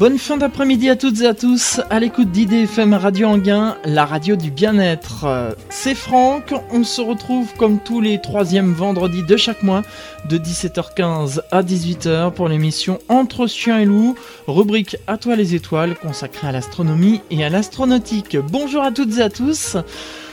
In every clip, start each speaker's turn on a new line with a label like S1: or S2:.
S1: Bonne fin d'après-midi à toutes et à tous, à l'écoute d'IDFM Radio Anguin, la radio du bien-être. C'est Franck, on se retrouve comme tous les troisièmes vendredis de chaque mois, de 17h15 à 18h pour l'émission Entre chiens et loups, rubrique À toi les étoiles consacrée à l'astronomie et à l'astronautique. Bonjour à toutes et à tous.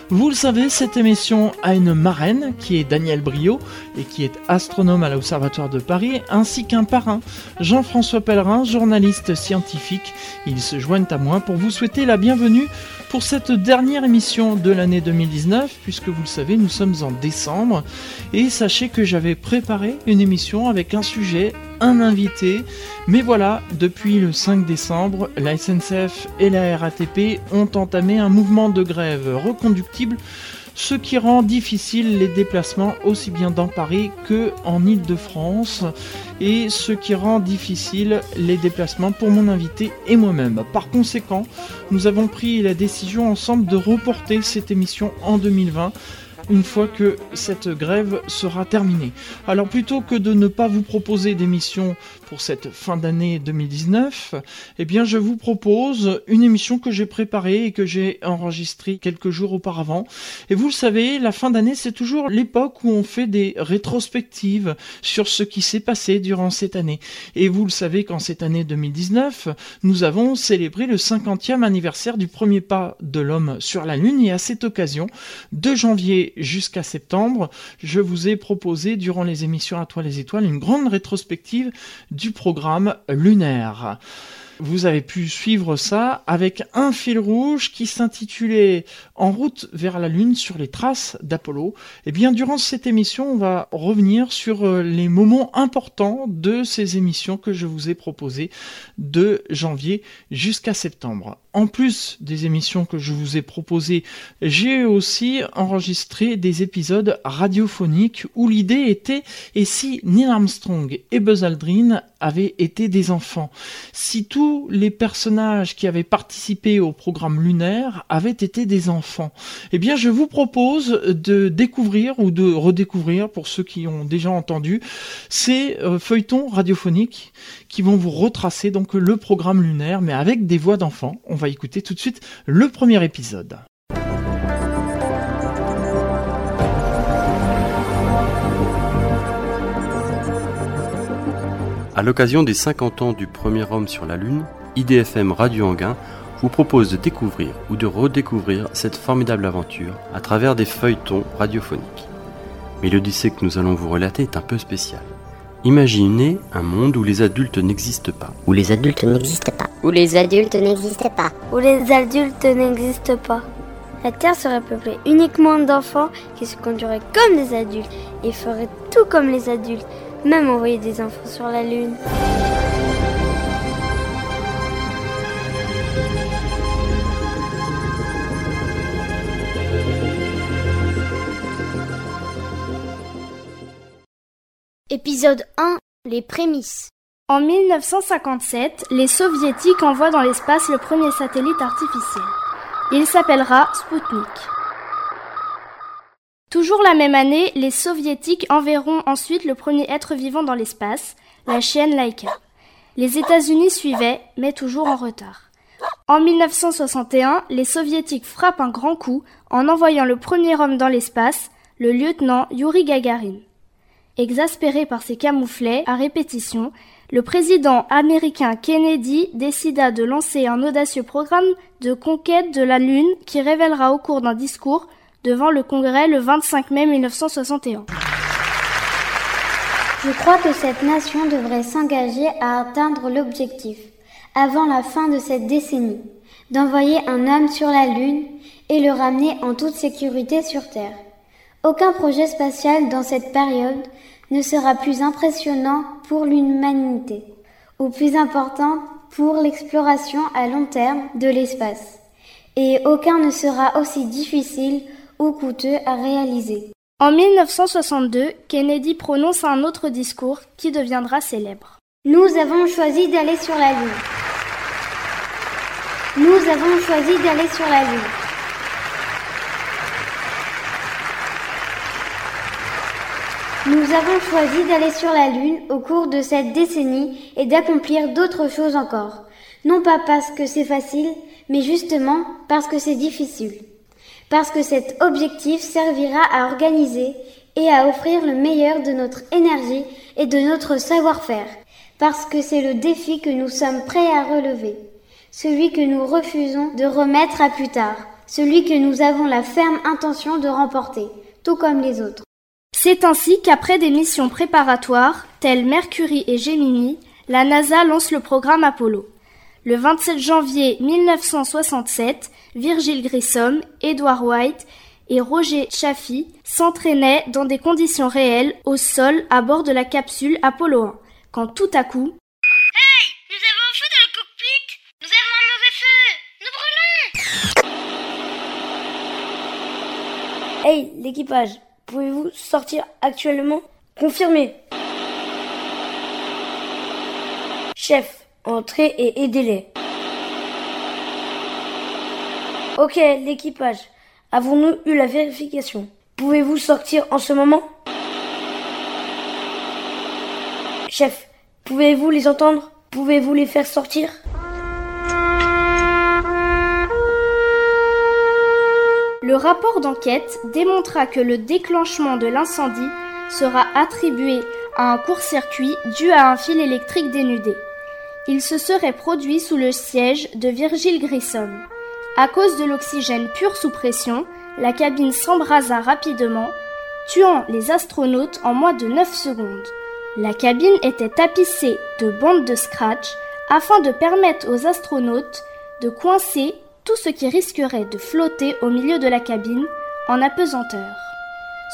S1: Vous le savez, cette émission a une marraine qui est Daniel Brio et qui est astronome à l'Observatoire de Paris, ainsi qu'un parrain, Jean-François Pellerin, journaliste scientifique. Ils se joignent à moi pour vous souhaiter la bienvenue pour cette dernière émission de l'année 2019, puisque vous le savez, nous sommes en décembre. Et sachez que j'avais préparé une émission avec un sujet un invité. Mais voilà, depuis le 5 décembre, la SNCF et la RATP ont entamé un mouvement de grève reconductible, ce qui rend difficile les déplacements aussi bien dans Paris que en Ile-de-France et ce qui rend difficile les déplacements pour mon invité et moi-même. Par conséquent, nous avons pris la décision ensemble de reporter cette émission en 2020 une fois que cette grève sera terminée. Alors plutôt que de ne pas vous proposer d'émission pour cette fin d'année 2019, eh bien je vous propose une émission que j'ai préparée et que j'ai enregistrée quelques jours auparavant. Et vous le savez, la fin d'année c'est toujours l'époque où on fait des rétrospectives sur ce qui s'est passé durant cette année. Et vous le savez qu'en cette année 2019, nous avons célébré le 50e anniversaire du premier pas de l'homme sur la Lune et à cette occasion, de janvier jusqu'à septembre, je vous ai proposé durant les émissions À toi les étoiles une grande rétrospective du programme lunaire. Vous avez pu suivre ça avec un fil rouge qui s'intitulait En route vers la Lune sur les traces d'Apollo. Et eh bien, durant cette émission, on va revenir sur euh, les moments importants de ces émissions que je vous ai proposées de janvier jusqu'à septembre en plus des émissions que je vous ai proposées, j'ai aussi enregistré des épisodes radiophoniques où l'idée était et si Neil Armstrong et Buzz Aldrin avaient été des enfants, si tous les personnages qui avaient participé au programme lunaire avaient été des enfants, eh bien je vous propose de découvrir ou de redécouvrir pour ceux qui ont déjà entendu ces euh, feuilletons radiophoniques qui vont vous retracer donc le programme lunaire mais avec des voix d'enfants. On va écouter tout de suite le premier épisode.
S2: À l'occasion des 50 ans du premier homme sur la Lune, IDFM Radio Anguin vous propose de découvrir ou de redécouvrir cette formidable aventure à travers des feuilletons radiophoniques. Mais l'Odyssée que nous allons vous relater est un peu spécial. Imaginez un monde où les adultes n'existent pas.
S3: Où les adultes n'existent pas.
S4: Où les adultes n'existent pas.
S5: Où les adultes n'existent pas. La Terre serait peuplée uniquement d'enfants qui se conduiraient comme des adultes et feraient tout comme les adultes, même envoyer des enfants sur la Lune.
S6: Épisode 1 Les prémices.
S7: En 1957, les soviétiques envoient dans l'espace le premier satellite artificiel. Il s'appellera Sputnik. Toujours la même année, les soviétiques enverront ensuite le premier être vivant dans l'espace, la chienne Laika. Les États-Unis suivaient, mais toujours en retard. En 1961, les soviétiques frappent un grand coup en envoyant le premier homme dans l'espace, le lieutenant Yuri Gagarin. Exaspéré par ces camouflets à répétition, le président américain Kennedy décida de lancer un audacieux programme de conquête de la Lune qui révélera au cours d'un discours devant le Congrès le 25 mai 1961.
S8: Je crois que cette nation devrait s'engager à atteindre l'objectif, avant la fin de cette décennie, d'envoyer un homme sur la Lune et le ramener en toute sécurité sur Terre. Aucun projet spatial dans cette période ne sera plus impressionnant pour l'humanité ou plus important pour l'exploration à long terme de l'espace. Et aucun ne sera aussi difficile ou coûteux à réaliser.
S7: En 1962, Kennedy prononce un autre discours qui deviendra célèbre.
S8: Nous avons choisi d'aller sur la Lune. Nous avons choisi d'aller sur la Lune. Nous avons choisi d'aller sur la Lune au cours de cette décennie et d'accomplir d'autres choses encore. Non pas parce que c'est facile, mais justement parce que c'est difficile. Parce que cet objectif servira à organiser et à offrir le meilleur de notre énergie et de notre savoir-faire. Parce que c'est le défi que nous sommes prêts à relever. Celui que nous refusons de remettre à plus tard. Celui que nous avons la ferme intention de remporter, tout comme les autres.
S7: C'est ainsi qu'après des missions préparatoires, telles Mercury et Gemini, la NASA lance le programme Apollo. Le 27 janvier 1967, Virgil Grissom, Edward White et Roger Chaffee s'entraînaient dans des conditions réelles au sol à bord de la capsule Apollo 1, quand tout à coup...
S3: Hey Nous avons un feu dans le cockpit. Nous avons un mauvais feu. Nous
S9: brûlons. Hey, l'équipage Pouvez-vous sortir actuellement? Confirmé. Chef, entrez et aidez-les. Ok, l'équipage. Avons-nous eu la vérification? Pouvez-vous sortir en ce moment? Chef, pouvez-vous les entendre? Pouvez-vous les faire sortir?
S7: Le rapport d'enquête démontra que le déclenchement de l'incendie sera attribué à un court-circuit dû à un fil électrique dénudé. Il se serait produit sous le siège de Virgil Grissom. À cause de l'oxygène pur sous pression, la cabine s'embrasa rapidement, tuant les astronautes en moins de 9 secondes. La cabine était tapissée de bandes de scratch afin de permettre aux astronautes de coincer tout ce qui risquerait de flotter au milieu de la cabine en apesanteur.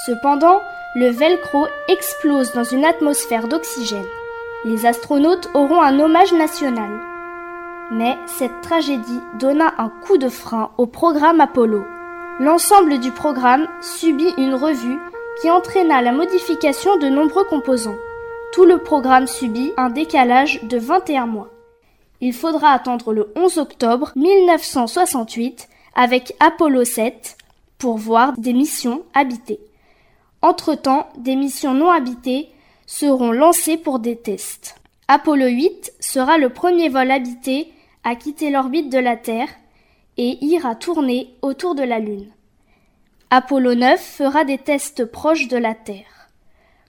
S7: Cependant, le velcro explose dans une atmosphère d'oxygène. Les astronautes auront un hommage national. Mais cette tragédie donna un coup de frein au programme Apollo. L'ensemble du programme subit une revue qui entraîna la modification de nombreux composants. Tout le programme subit un décalage de 21 mois il faudra attendre le 11 octobre 1968 avec Apollo 7 pour voir des missions habitées. Entre-temps, des missions non habitées seront lancées pour des tests. Apollo 8 sera le premier vol habité à quitter l'orbite de la Terre et ira tourner autour de la Lune. Apollo 9 fera des tests proches de la Terre.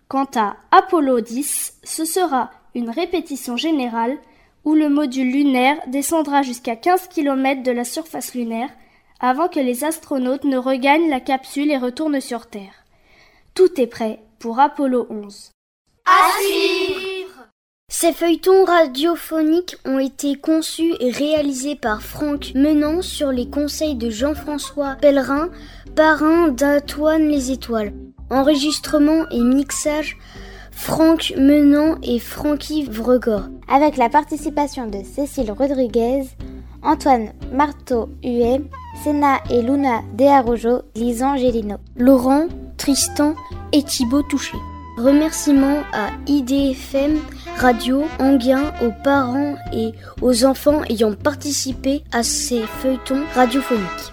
S7: Quant à Apollo 10, ce sera une répétition générale où le module lunaire descendra jusqu'à 15 km de la surface lunaire avant que les astronautes ne regagnent la capsule et retournent sur Terre. Tout est prêt pour Apollo 11.
S6: À suivre Ces feuilletons radiophoniques ont été conçus et réalisés par Franck Menant sur les conseils de Jean-François Pellerin, parrain d'Antoine les Étoiles. Enregistrement et mixage Franck Menant et Francky Vregor.
S8: Avec la participation de Cécile Rodriguez, Antoine Marteau Huet, Senna et Luna Dearojo, Lisan Gélino.
S6: Laurent, Tristan et Thibaut Touché. Remerciements à IDFM Radio Anguin, aux parents et aux enfants ayant participé à ces feuilletons radiophoniques.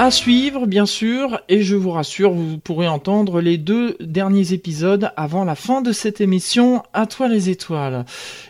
S1: À suivre, bien sûr, et je vous rassure, vous pourrez entendre les deux derniers épisodes avant la fin de cette émission À toi les étoiles.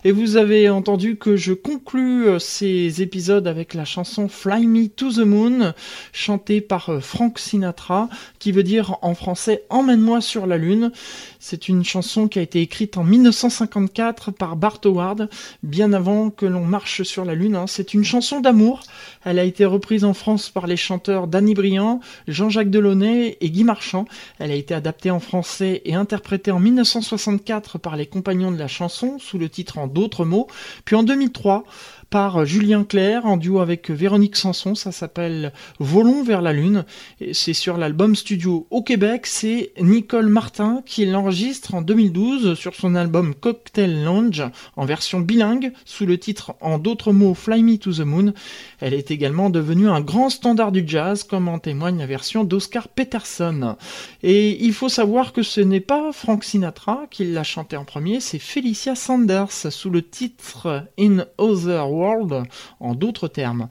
S1: Et vous avez entendu que je conclus euh, ces épisodes avec la chanson Fly Me to the Moon, chantée par euh, Frank Sinatra, qui veut dire en français Emmène-moi sur la Lune. C'est une chanson qui a été écrite en 1954 par Bart Howard, bien avant que l'on marche sur la Lune. Hein. C'est une chanson d'amour. Elle a été reprise en France par les chanteurs Danny Briand, Jean-Jacques Delaunay et Guy Marchand. Elle a été adaptée en français et interprétée en 1964 par les compagnons de la chanson sous le titre En d'autres mots. Puis en 2003, par Julien Clerc en duo avec Véronique Sanson. Ça s'appelle Volons vers la Lune. C'est sur l'album studio au Québec. C'est Nicole Martin qui l'enregistre en 2012 sur son album Cocktail Lounge en version bilingue sous le titre en d'autres mots Fly Me to the Moon. Elle est également devenue un grand standard du jazz comme en témoigne la version d'Oscar Peterson. Et il faut savoir que ce n'est pas Frank Sinatra qui l'a chanté en premier, c'est Felicia Sanders sous le titre In Other World en d'autres termes.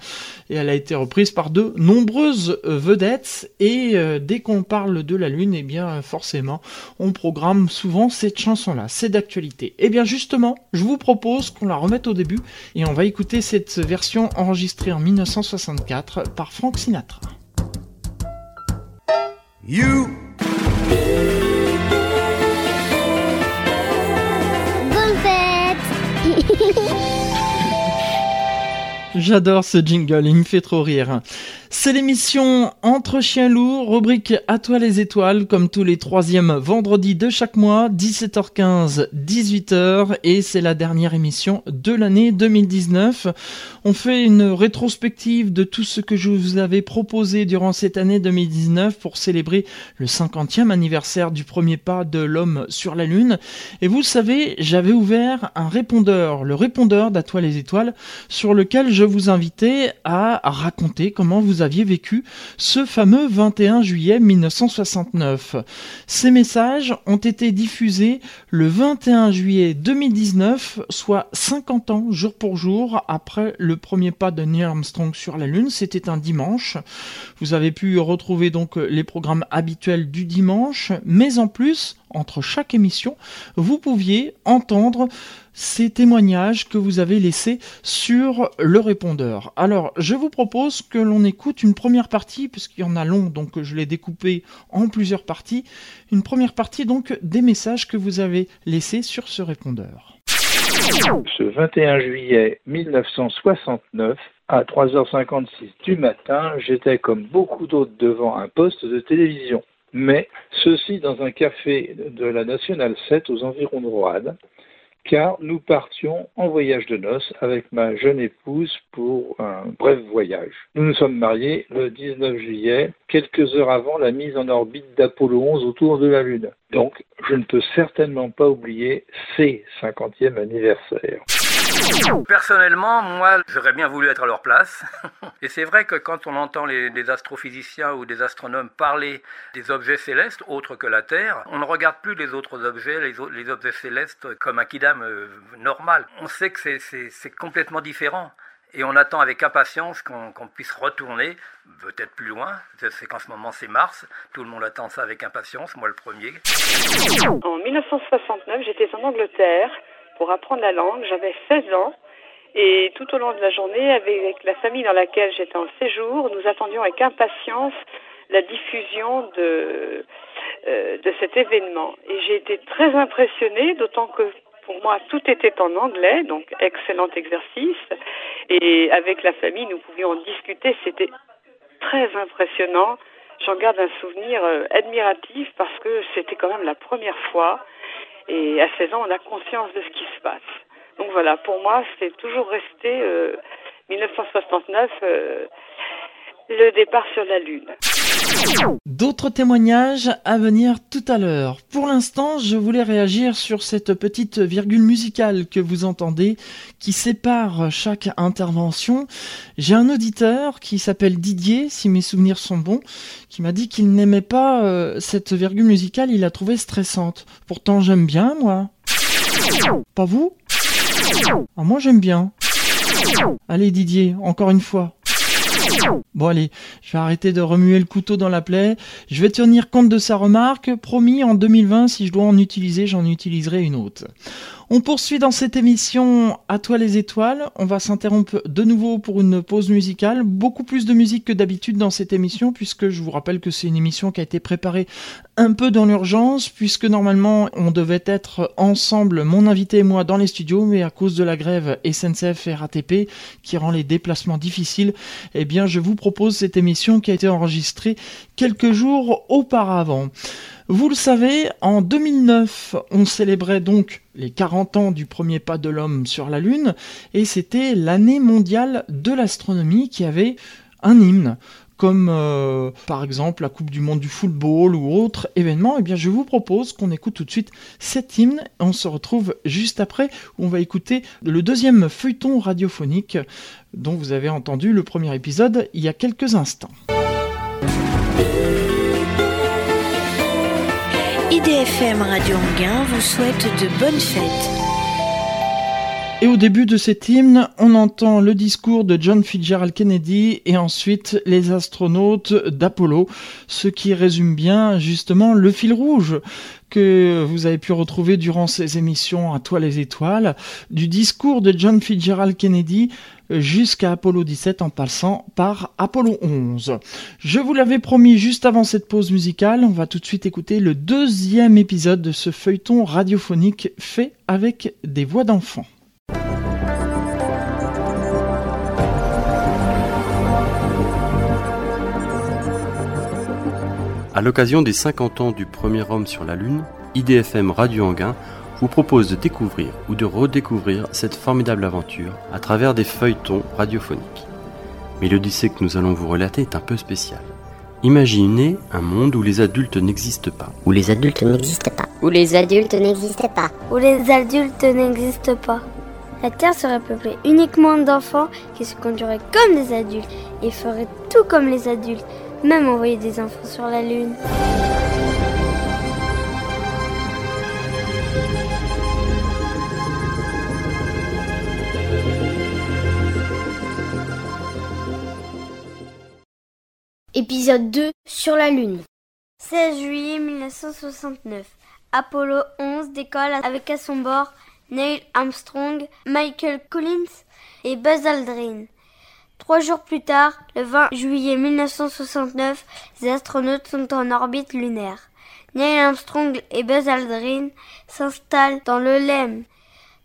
S1: Et elle a été reprise par de nombreuses vedettes et euh, dès qu'on parle de la lune, et eh bien forcément on programme souvent cette chanson-là. C'est d'actualité. Et eh bien justement, je vous propose qu'on la remette au début et on va écouter cette version enregistrée en 1964 par Frank Sinatra.
S10: You
S4: Bonne fête
S1: J'adore ce jingle, il me fait trop rire. C'est l'émission Entre chiens lourds, rubrique À toi les étoiles, comme tous les troisièmes vendredis de chaque mois, 17h15, 18h, et c'est la dernière émission de l'année 2019. On fait une rétrospective de tout ce que je vous avais proposé durant cette année 2019 pour célébrer le 50e anniversaire du premier pas de l'homme sur la Lune. Et vous savez, j'avais ouvert un répondeur, le répondeur d'À toi les étoiles, sur lequel je vous invitais à raconter comment vous aviez vécu ce fameux 21 juillet 1969. Ces messages ont été diffusés le 21 juillet 2019, soit 50 ans jour pour jour après le premier pas de Neil Armstrong sur la Lune. C'était un dimanche. Vous avez pu retrouver donc les programmes habituels du dimanche, mais en plus, entre chaque émission, vous pouviez entendre ces témoignages que vous avez laissés sur le répondeur. Alors, je vous propose que l'on écoute une première partie, puisqu'il y en a long, donc je l'ai découpé en plusieurs parties. Une première partie donc des messages que vous avez laissés sur ce répondeur.
S11: Ce 21 juillet 1969, à 3h56 du matin, j'étais comme beaucoup d'autres devant un poste de télévision. Mais ceci dans un café de la Nationale 7 aux environs de Roanne car nous partions en voyage de noces avec ma jeune épouse pour un bref voyage. Nous nous sommes mariés le 19 juillet, quelques heures avant la mise en orbite d'Apollo 11 autour de la Lune. Donc, je ne peux certainement pas oublier ces 50e anniversaire.
S12: Personnellement, moi, j'aurais bien voulu être à leur place. Et c'est vrai que quand on entend les, astrophysiciens ou des astronomes parler des objets célestes autres que la Terre, on ne regarde plus les autres objets, les, objets célestes, comme un kidam euh, normal. On sait que c'est complètement différent. Et on attend avec impatience qu'on puisse retourner, peut-être plus loin. C'est qu'en ce moment c'est Mars. Tout le monde attend ça avec impatience, moi le premier.
S13: En 1969, j'étais en Angleterre pour apprendre la langue. J'avais 16 ans et tout au long de la journée, avec la famille dans laquelle j'étais en séjour, nous attendions avec impatience la diffusion de, euh, de cet événement. Et j'ai été très impressionnée, d'autant que pour moi, tout était en anglais, donc excellent exercice. Et avec la famille, nous pouvions en discuter. C'était très impressionnant. J'en garde un souvenir euh, admiratif parce que c'était quand même la première fois et à 16 ans, on a conscience de ce qui se passe. Donc voilà, pour moi, c'est toujours resté 1969 euh, euh, le départ sur la Lune.
S1: D'autres témoignages à venir tout à l'heure. Pour l'instant, je voulais réagir sur cette petite virgule musicale que vous entendez qui sépare chaque intervention. J'ai un auditeur qui s'appelle Didier, si mes souvenirs sont bons, qui m'a dit qu'il n'aimait pas euh, cette virgule musicale, il la trouvait stressante. Pourtant, j'aime bien, moi. Pas vous? Ah, Moi, j'aime bien. Allez, Didier, encore une fois. Bon allez, je vais arrêter de remuer le couteau dans la plaie. Je vais tenir compte de sa remarque. Promis, en 2020, si je dois en utiliser, j'en utiliserai une autre. On poursuit dans cette émission À toi les étoiles. On va s'interrompre de nouveau pour une pause musicale. Beaucoup plus de musique que d'habitude dans cette émission, puisque je vous rappelle que c'est une émission qui a été préparée un peu dans l'urgence, puisque normalement on devait être ensemble, mon invité et moi, dans les studios, mais à cause de la grève SNCF et RATP qui rend les déplacements difficiles, eh bien je vous propose cette émission qui a été enregistrée quelques jours auparavant. Vous le savez, en 2009, on célébrait donc les 40 ans du premier pas de l'homme sur la Lune, et c'était l'année mondiale de l'astronomie qui avait un hymne comme euh, par exemple la Coupe du Monde du football ou autre événement, eh bien je vous propose qu'on écoute tout de suite cet hymne. On se retrouve juste après où on va écouter le deuxième feuilleton radiophonique dont vous avez entendu le premier épisode il y a quelques instants.
S14: IDFM Radio Anguin vous souhaite de bonnes fêtes.
S1: Et au début de cet hymne, on entend le discours de John Fitzgerald Kennedy et ensuite les astronautes d'Apollo, ce qui résume bien justement le fil rouge que vous avez pu retrouver durant ces émissions à Toi les étoiles, du discours de John Fitzgerald Kennedy jusqu'à Apollo 17 en passant par Apollo 11. Je vous l'avais promis juste avant cette pause musicale, on va tout de suite écouter le deuxième épisode de ce feuilleton radiophonique fait avec des voix d'enfants.
S2: À l'occasion des 50 ans du premier homme sur la Lune, IDFM Radio Anguin vous propose de découvrir ou de redécouvrir cette formidable aventure à travers des feuilletons radiophoniques. Mais l'Odyssée que nous allons vous relater est un peu spécial. Imaginez un monde où les adultes n'existent pas.
S4: Où les adultes n'existent pas. Où les adultes n'existent pas.
S5: Où les adultes n'existent pas. La Terre serait peuplée uniquement d'enfants qui se conduiraient comme des adultes et feraient tout comme les adultes, même envoyer des enfants sur la Lune.
S6: Épisode 2 sur la Lune.
S5: 16 juillet 1969. Apollo 11 décolle avec à son bord Neil Armstrong, Michael Collins et Buzz Aldrin. Trois jours plus tard, le 20 juillet 1969, les astronautes sont en orbite lunaire. Neil Armstrong et Buzz Aldrin s'installent dans le LEM.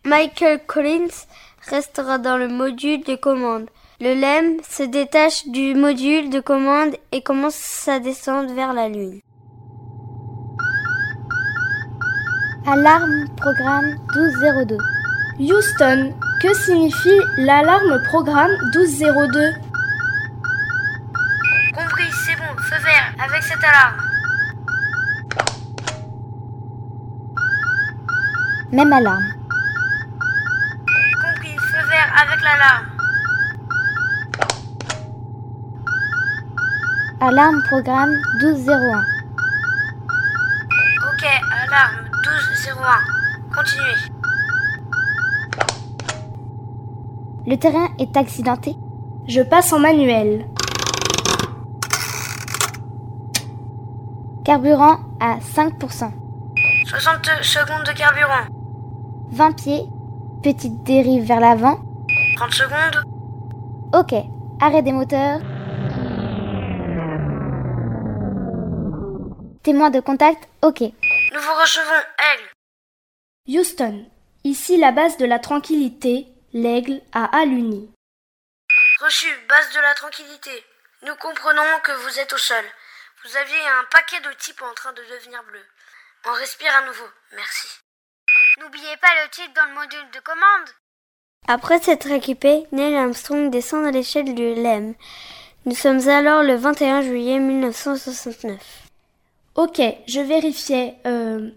S5: Michael Collins restera dans le module de commande. Le LEM se détache du module de commande et commence sa descente vers la Lune.
S8: Alarme programme 1202.
S7: Houston, que signifie l'alarme programme 1202
S9: Compris, c'est bon, feu vert avec cette alarme.
S8: Même alarme.
S9: Compris, feu vert avec l'alarme.
S8: Alarme programme 1201.
S9: Ok, alarme 1201. Continuez.
S8: Le terrain est accidenté.
S7: Je passe en manuel.
S8: Carburant à 5%.
S9: 60 secondes de carburant.
S8: 20 pieds. Petite dérive vers l'avant.
S9: 30 secondes.
S8: Ok. Arrêt des moteurs. Témoin de contact, ok.
S9: Nous vous recevons, Aigle.
S7: Houston, ici la base de la tranquillité, l'Aigle à Aluni.
S9: Reçu, base de la tranquillité. Nous comprenons que vous êtes au sol. Vous aviez un paquet de types en train de devenir bleu. On respire à nouveau, merci.
S3: N'oubliez pas le titre dans le module de commande.
S5: Après s'être équipé, Neil Armstrong descend à l'échelle du LEM. Nous sommes alors le 21 juillet 1969.
S7: Ok, je vérifiais. Euh,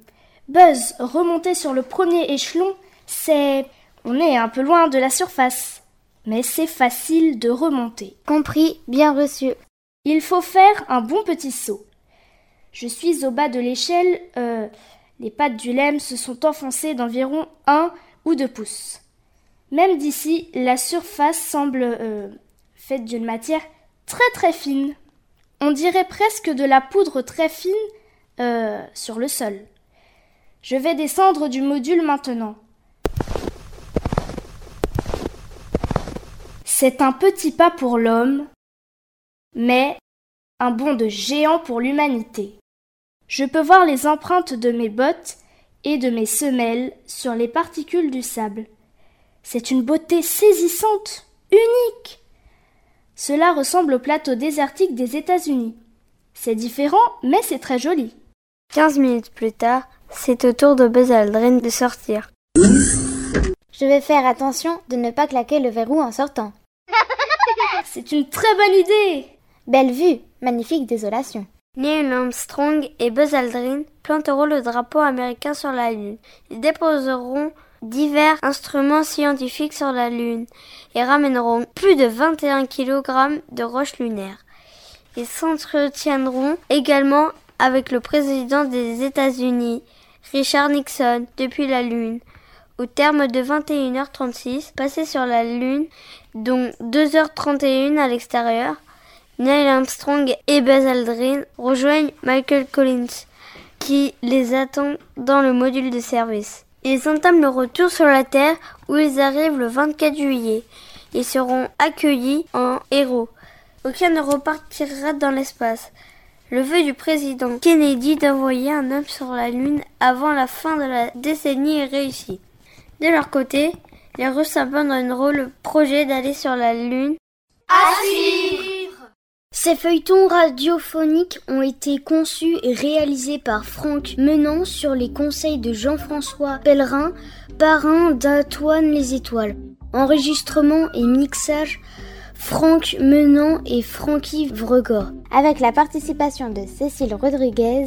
S7: Buzz, remonter sur le premier échelon, c'est... On est un peu loin de la surface. Mais c'est facile de remonter.
S8: Compris, bien reçu.
S7: Il faut faire un bon petit saut. Je suis au bas de l'échelle. Euh, les pattes du lemme se sont enfoncées d'environ un ou deux pouces. Même d'ici, la surface semble euh, faite d'une matière très très fine. On dirait presque de la poudre très fine euh, sur le sol. Je vais descendre du module maintenant. C'est un petit pas pour l'homme, mais un bond de géant pour l'humanité. Je peux voir les empreintes de mes bottes et de mes semelles sur les particules du sable. C'est une beauté saisissante, unique. Cela ressemble au plateau désertique des États-Unis. C'est différent, mais c'est très joli.
S5: 15 minutes plus tard, c'est au tour de Buzz Aldrin de sortir.
S8: Je vais faire attention de ne pas claquer le verrou en sortant.
S7: C'est une très bonne idée
S8: Belle vue, magnifique désolation.
S5: Neil Armstrong et Buzz Aldrin planteront le drapeau américain sur la Lune. Ils déposeront divers instruments scientifiques sur la Lune et ramèneront plus de 21 kg de roches lunaires. Ils s'entretiendront également avec le président des États-Unis, Richard Nixon, depuis la Lune. Au terme de 21h36 passées sur la Lune, dont 2h31 à l'extérieur, Neil Armstrong et Buzz Aldrin rejoignent Michael Collins, qui les attend dans le module de service. Ils entament le retour sur la Terre où ils arrivent le 24 juillet. Ils seront accueillis en héros. Aucun ne repartira dans l'espace. Le vœu du président Kennedy d'envoyer un homme sur la Lune avant la fin de la décennie est réussi. De leur côté, les Russes abandonneront le projet d'aller sur la Lune.
S6: Ces feuilletons radiophoniques ont été conçus et réalisés par Franck Menant sur les conseils de Jean-François Pellerin, parrain d'Antoine les Étoiles. Enregistrement et mixage Franck Menant et Francky Vregor.
S8: Avec la participation de Cécile Rodriguez,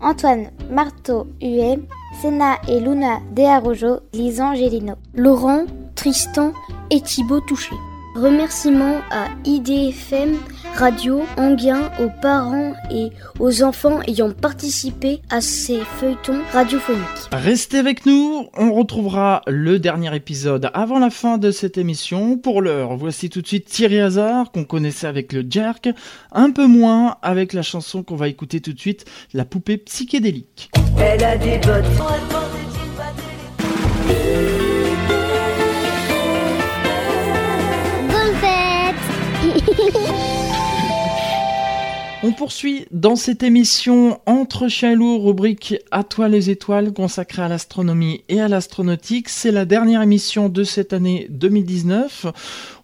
S8: Antoine Marteau Huet, Senna et Luna Dearojo, Lisan Gelino,
S6: Laurent, Tristan et Thibaut Touché. Remerciements à IDFM Radio Anguin, aux parents et aux enfants ayant participé à ces feuilletons radiophoniques.
S1: Restez avec nous, on retrouvera le dernier épisode avant la fin de cette émission. Pour l'heure, voici tout de suite Thierry Hazard qu'on connaissait avec le Jerk, un peu moins avec la chanson qu'on va écouter tout de suite, La poupée psychédélique.
S15: Elle a des bottes.
S1: Poursuit dans cette émission Entre chiens loups, rubrique À toi les étoiles consacrée à l'astronomie et à l'astronautique. C'est la dernière émission de cette année 2019.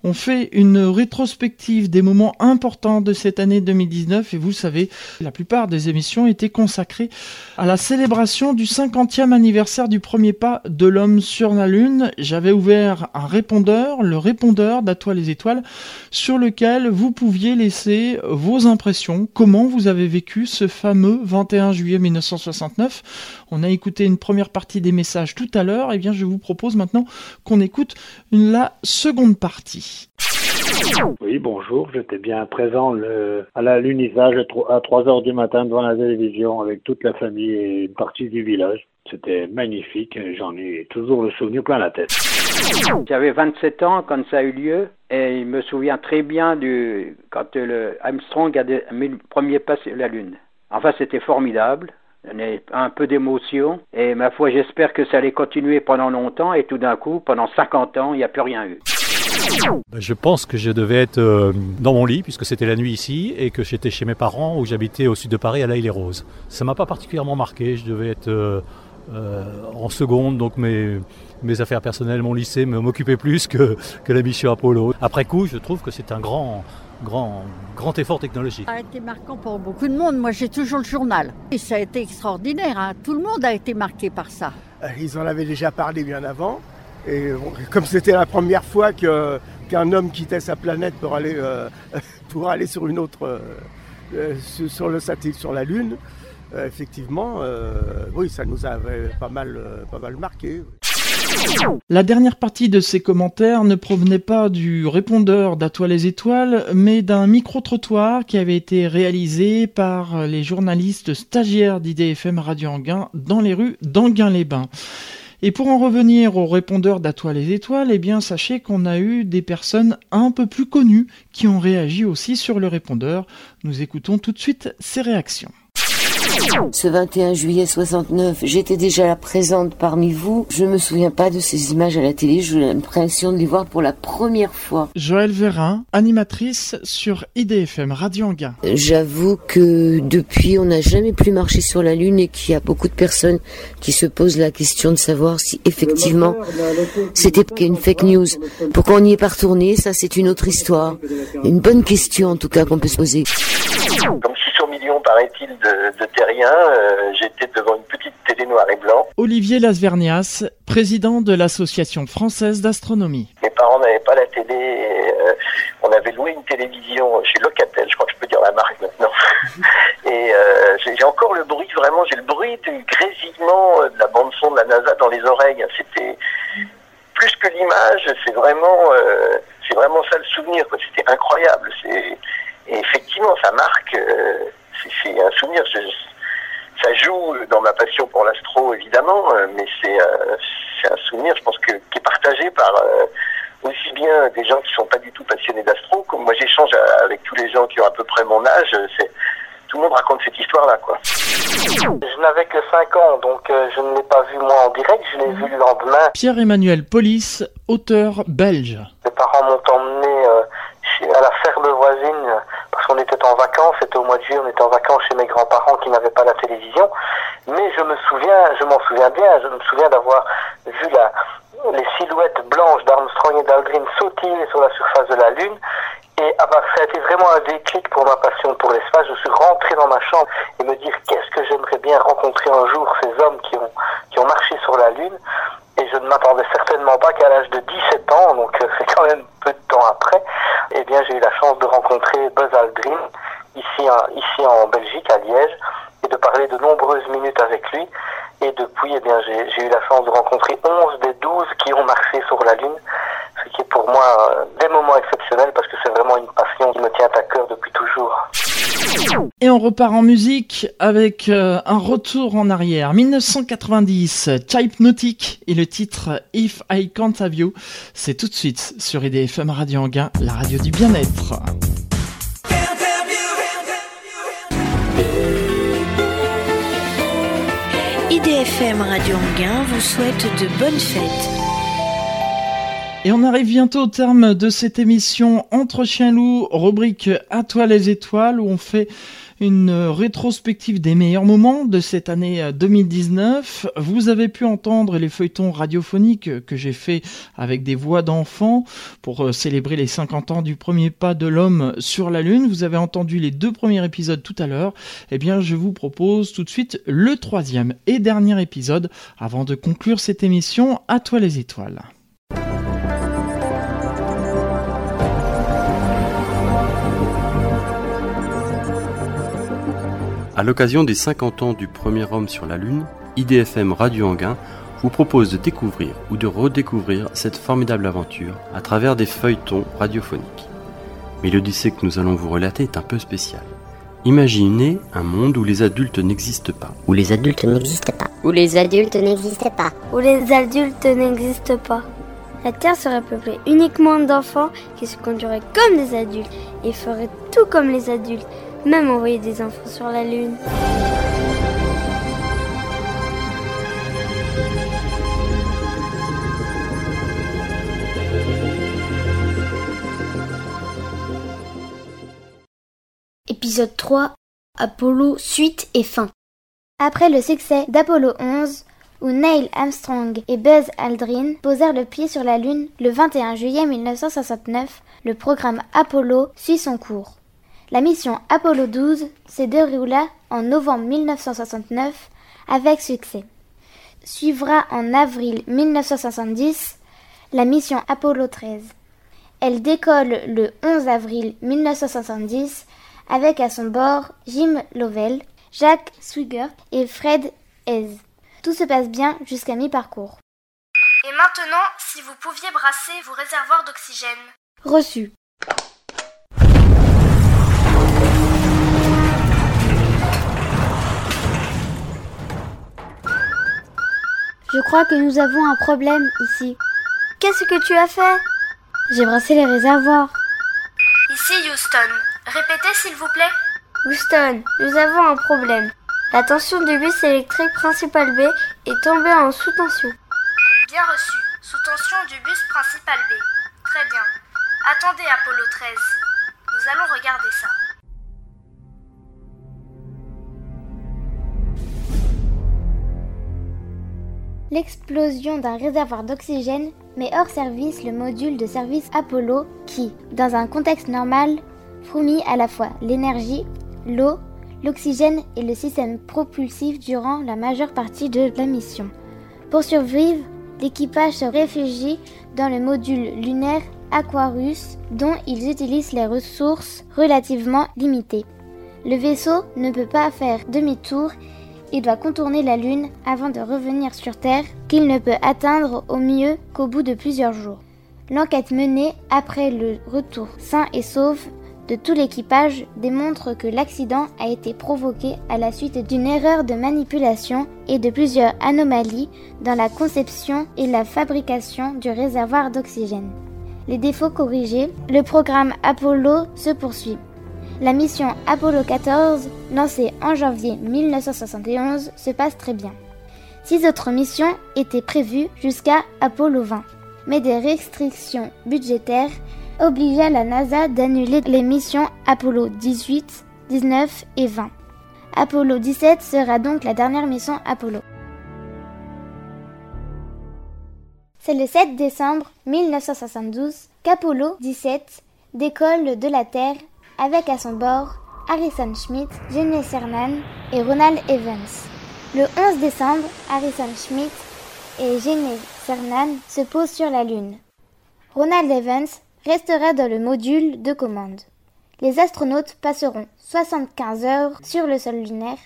S1: On fait une rétrospective des moments importants de cette année 2019 et vous savez, la plupart des émissions étaient consacrées à la célébration du 50e anniversaire du premier pas de l'homme sur la Lune. J'avais ouvert un répondeur, le répondeur d'À toi les étoiles, sur lequel vous pouviez laisser vos impressions, comment vous avez vécu ce fameux 21 juillet 1969. On a écouté une première partie des messages tout à l'heure, et bien je vous propose maintenant qu'on écoute la seconde partie.
S11: Oui, bonjour. J'étais bien présent le, à l'alunissage à 3 heures du matin devant la télévision avec toute la famille et une partie du village. C'était magnifique. J'en ai toujours le souvenir plein la tête.
S16: J'avais 27 ans quand ça a eu lieu et il me souvient très bien du quand le Armstrong a mis le premier pas sur la Lune. Enfin, c'était formidable. Un peu d'émotion et ma foi, j'espère que ça allait continuer pendant longtemps et tout d'un coup, pendant 50 ans, il n'y a plus rien eu.
S17: Ben, je pense que je devais être euh, dans mon lit, puisque c'était la nuit ici, et que j'étais chez mes parents, où j'habitais au sud de Paris, à l'Aïle les Roses. Ça m'a pas particulièrement marqué, je devais être euh, euh, en seconde, donc mes, mes affaires personnelles, mon lycée m'occupaient plus que, que la mission Apollo. Après coup, je trouve que c'est un grand, grand, grand effort technologique.
S18: Ça a été marquant pour beaucoup de monde. Moi, j'ai toujours le journal. Et ça a été extraordinaire. hein. Tout le monde a été marqué par ça.
S19: Ils en avaient déjà parlé bien avant. Et bon, comme c'était la première fois que, qu'un homme quittait sa planète pour aller, euh, pour aller sur une autre, euh, euh, sur, le satellite, sur la Lune, euh, effectivement, euh, oui, ça nous avait pas mal, euh, pas mal marqué.
S1: La dernière partie de ces commentaires ne provenait pas du répondeur d'À toi les étoiles, mais d'un micro-trottoir qui avait été réalisé par les journalistes stagiaires d'IDFM Radio Anguin dans les rues d'Anguin-les-Bains. Et pour en revenir au répondeur d'À toi les étoiles, eh bien sachez qu'on a eu des personnes un peu plus connues qui ont réagi aussi sur le répondeur. Nous écoutons tout de suite ces réactions.
S20: Ce 21 juillet 69, j'étais déjà là présente parmi vous. Je me souviens pas de ces images à la télé. J'ai l'impression de les voir pour la première fois.
S1: Joëlle Vérin, animatrice sur IDFM Radio Anguin.
S20: J'avoue que depuis, on n'a jamais plus marché sur la Lune et qu'il y a beaucoup de personnes qui se posent la question de savoir si effectivement c'était une fake news. Pourquoi on n'y est pas retourné? Ça, c'est une autre histoire. Une bonne question en tout cas qu'on peut se poser.
S15: Millions, paraît-il, de, de terriens, euh, j'étais devant une petite télé noir et blanc.
S1: Olivier Lasvernias, président de l'Association française d'astronomie.
S15: Mes parents n'avaient pas la télé, euh, on avait loué une télévision chez Locatel, je crois que je peux dire la marque maintenant. et euh, j'ai encore le bruit, vraiment, j'ai le bruit du grésillement euh, de la bande son de la NASA dans les oreilles. C'était plus que l'image, c'est vraiment, euh, c'est vraiment ça le souvenir. C'était incroyable. Et effectivement, ça marque. euh, c'est- un souvenir. Je- ça joue dans ma passion pour l'astro, évidemment, euh, mais c'est euh, c'est un souvenir, je pense, que, qui est partagé par euh, aussi bien des gens qui sont pas du tout passionnés d'astro, comme moi j'échange avec tous les gens qui ont à peu près mon âge. C'est tout le monde raconte cette histoire-là, quoi.
S21: Je n'avais que 5 ans, donc euh, je ne l'ai pas vu moi en direct, je l'ai vu le lendemain.
S1: Pierre-Emmanuel Polis, auteur belge.
S21: Mes parents m'ont emmené euh, à la ferme voisine euh, parce qu'on était en vacances, c'était au mois de juillet, on était en vacances chez mes grands-parents qui n'avaient pas la télévision. Mais je me souviens, je m'en souviens bien, je me souviens d'avoir vu la, les silhouettes blanches d'Armstrong et d'Aldrin sautiller sur la surface de la Lune. Et ah bah, ça a été vraiment un déclic pour ma passion pour l'espace. Je suis rentré dans ma chambre et me dire qu'est-ce que j'aimerais bien rencontrer un jour ces hommes qui ont, qui ont marché sur la Lune. Et je ne m'attendais certainement pas qu'à l'âge de 17 ans, donc euh, c'est quand même peu de temps après, eh bien j'ai eu la chance de rencontrer Buzz Aldrin ici, ici en Belgique, à Liège, et de parler de nombreuses minutes avec lui. Et depuis, eh bien j'ai j'ai eu la chance de rencontrer 11 des 12 qui ont marché sur la Lune, ce qui est pour moi euh, des moments exceptionnels parce que c'est vraiment une passion qui me tient à cœur depuis toujours.
S1: Et on repart en musique avec euh, un retour en arrière. 1990, Type Nautique et le titre If I Can't Have You. C'est tout de suite sur IDFM Radio Anguin, la radio du bien-être.
S14: IDFM Radio Anguin vous souhaite de bonnes fêtes.
S1: Et on arrive bientôt au terme de cette émission Entre chiens loups, rubrique À toi les étoiles, où on fait une rétrospective des meilleurs moments de cette année euh, 2019. Vous avez pu entendre les feuilletons radiophoniques que j'ai fait avec des voix d'enfants pour euh, célébrer les 50 ans du premier pas de l'homme sur la Lune. Vous avez entendu les deux premiers épisodes tout à l'heure. Eh bien, je vous propose tout de suite le troisième et dernier épisode avant de conclure cette émission À toi les étoiles.
S2: À l'occasion des 50 ans du premier homme sur la Lune, IDFM Radio Anguin vous propose de découvrir ou de redécouvrir cette formidable aventure à travers des feuilletons radiophoniques. Mais l'Odyssée que nous allons vous relater est un peu spécial. Imaginez un monde où les adultes n'existent pas.
S4: Où les adultes n'existent pas. Où les adultes n'existent pas.
S5: Où les adultes n'existent pas. La Terre serait peuplée uniquement d'enfants qui se conduiraient comme des adultes et feraient tout comme les adultes, même envoyer des enfants sur la Lune.
S8: Épisode 3 Apollo suite et fin. Après le succès d'Apollo 11, où Neil Armstrong et Buzz Aldrin posèrent le pied sur la Lune le 21 juillet 1969, le programme Apollo suit son cours. La mission Apollo 12 se déroula en novembre 1969 avec succès. Suivra en avril 1970 la mission Apollo 13. Elle décolle le 11 avril 1970 avec à son bord Jim Lovell, Jacques Swigert et Fred Hez. Tout se passe bien jusqu'à mi-parcours.
S7: Et maintenant, si vous pouviez brasser vos réservoirs d'oxygène.
S8: Reçu. Je crois que nous avons un problème ici.
S5: Qu'est-ce que tu as fait?
S8: J'ai brassé les réservoirs.
S7: Ici Houston. Répétez s'il vous plaît.
S5: Houston, nous avons un problème. La tension du bus électrique principal B est tombée en sous-tension.
S7: Bien reçu. Sous tension du bus principal B. Très bien. Attendez Apollo 13. Nous allons regarder ça.
S8: L'explosion d'un réservoir d'oxygène met hors service le module de service Apollo qui, dans un contexte normal, fournit à la fois l'énergie, l'eau, l'oxygène est le système propulsif durant la majeure partie de la mission. Pour survivre, l'équipage se réfugie dans le module lunaire Aquarius dont ils utilisent les ressources relativement limitées. Le vaisseau ne peut pas faire demi-tour, il doit contourner la Lune avant de revenir sur Terre qu'il ne peut atteindre au mieux qu'au bout de plusieurs jours. L'enquête menée après le retour sain et sauf de tout l'équipage démontre que l'accident a été provoqué à la suite d'une erreur de manipulation et de plusieurs anomalies dans la conception et la fabrication du réservoir d'oxygène. Les défauts corrigés, le programme Apollo se poursuit. La mission Apollo 14, lancée en janvier 1971, se passe très bien. Six autres missions étaient prévues jusqu'à Apollo 20, mais des restrictions budgétaires obligea la NASA d'annuler les missions Apollo 18, 19 et 20. Apollo 17 sera donc la dernière mission Apollo. C'est le 7 décembre 1972 qu'Apollo 17 décolle de la Terre avec à son bord Harrison Schmitt, Jenny Cernan et Ronald Evans. Le 11 décembre, Harrison Schmitt et Jenny Cernan se posent sur la Lune. Ronald Evans restera dans le module de commande. Les astronautes passeront 75 heures sur le sol lunaire,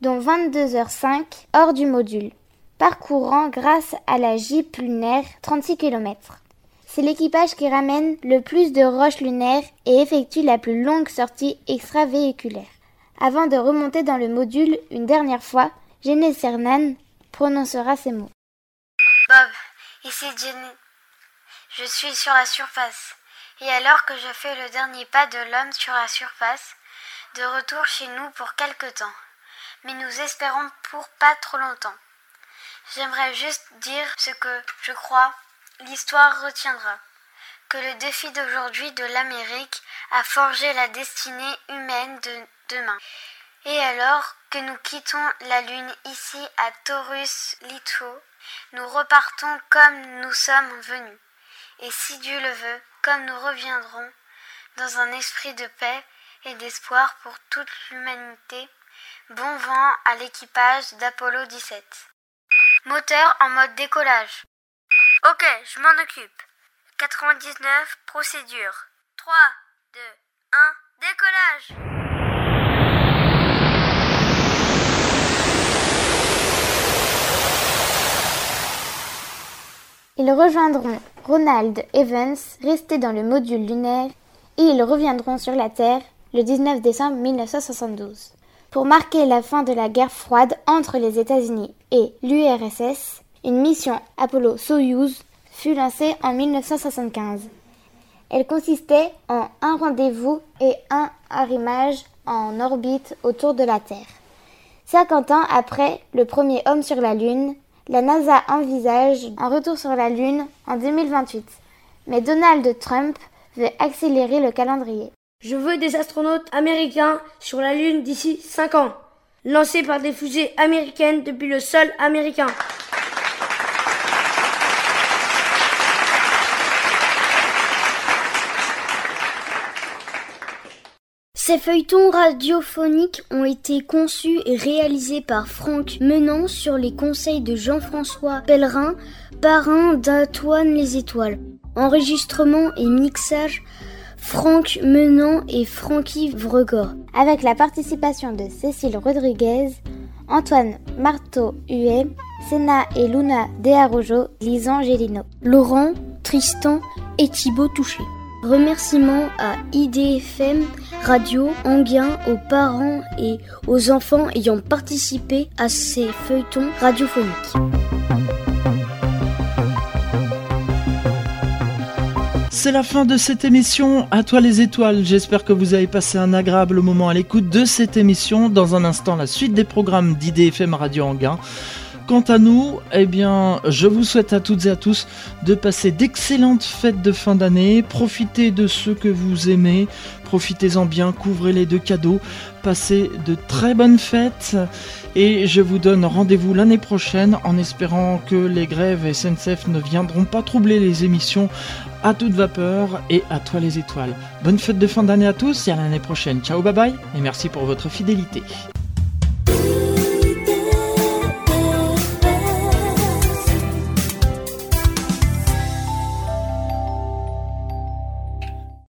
S8: dont 22 heures 5 hors du module, parcourant grâce à la Jeep lunaire 36 km. C'est l'équipage qui ramène le plus de roches lunaires et effectue la plus longue sortie extravéhiculaire. Avant de remonter dans le module une dernière fois, Jenny Cernan prononcera ces mots.
S5: Bob, ici Jenny. Je suis sur la surface. Et alors que je fais le dernier pas de l'homme sur la surface, de retour chez nous pour quelque temps. Mais nous espérons pour pas trop longtemps. J'aimerais juste dire ce que, je crois, l'histoire retiendra. Que le défi d'aujourd'hui de l'Amérique a forgé la destinée humaine de demain. Et alors que nous quittons la Lune ici à Taurus Litho, nous repartons comme nous sommes venus. Et si Dieu le veut, comme nous reviendrons, dans un esprit de paix et d'espoir pour toute l'humanité, bon vent à l'équipage d'Apollo 17. Moteur en mode décollage. Ok, je m'en occupe. 99, procédure. 3, 2, 1, décollage
S8: Ils rejoindront Ronald Evans, resté dans le module lunaire, et ils reviendront sur la Terre le 19 décembre 1972. Pour marquer la fin de la guerre froide entre les États-Unis et l'URSS, une mission Apollo-Soyuz fut lancée en 1975. Elle consistait en un rendez-vous et un arrimage en orbite autour de la Terre. 50 ans après le premier homme sur la Lune, la NASA envisage un retour sur la Lune en 2028. Mais Donald Trump veut accélérer le calendrier.
S22: Je veux des astronautes américains sur la Lune d'ici 5 ans, lancés par des fusées américaines depuis le sol américain.
S6: Ces feuilletons radiophoniques ont été conçus et réalisés par Franck Menant sur les conseils de Jean-François Pellerin, parrain d'Antoine les Étoiles. Enregistrement et mixage Franck Menant et Francky Vregor.
S8: Avec la participation de Cécile Rodriguez, Antoine Marteau-Huet, Senna et Luna Dearojo, Lisan Gélino.
S6: Laurent, Tristan et Thibaut Touché. Remerciements à IDFM Radio Anguin, aux parents et aux enfants ayant participé à ces feuilletons radiophoniques.
S1: C'est la fin de cette émission. À toi les étoiles. J'espère que vous avez passé un agréable moment à l'écoute de cette émission. Dans un instant, la suite des programmes d'IDFM Radio Anguin. Quant à nous, eh bien, je vous souhaite à toutes et à tous de passer d'excellentes fêtes de fin d'année, profitez de ceux que vous aimez, profitez-en bien, couvrez-les de cadeaux, passez de très bonnes fêtes et je vous donne rendez-vous l'année prochaine en espérant que les grèves SNCF ne viendront pas troubler les émissions à toute vapeur et à toi les étoiles. Bonne fête de fin d'année à tous et à l'année prochaine. Ciao bye bye et merci pour votre fidélité.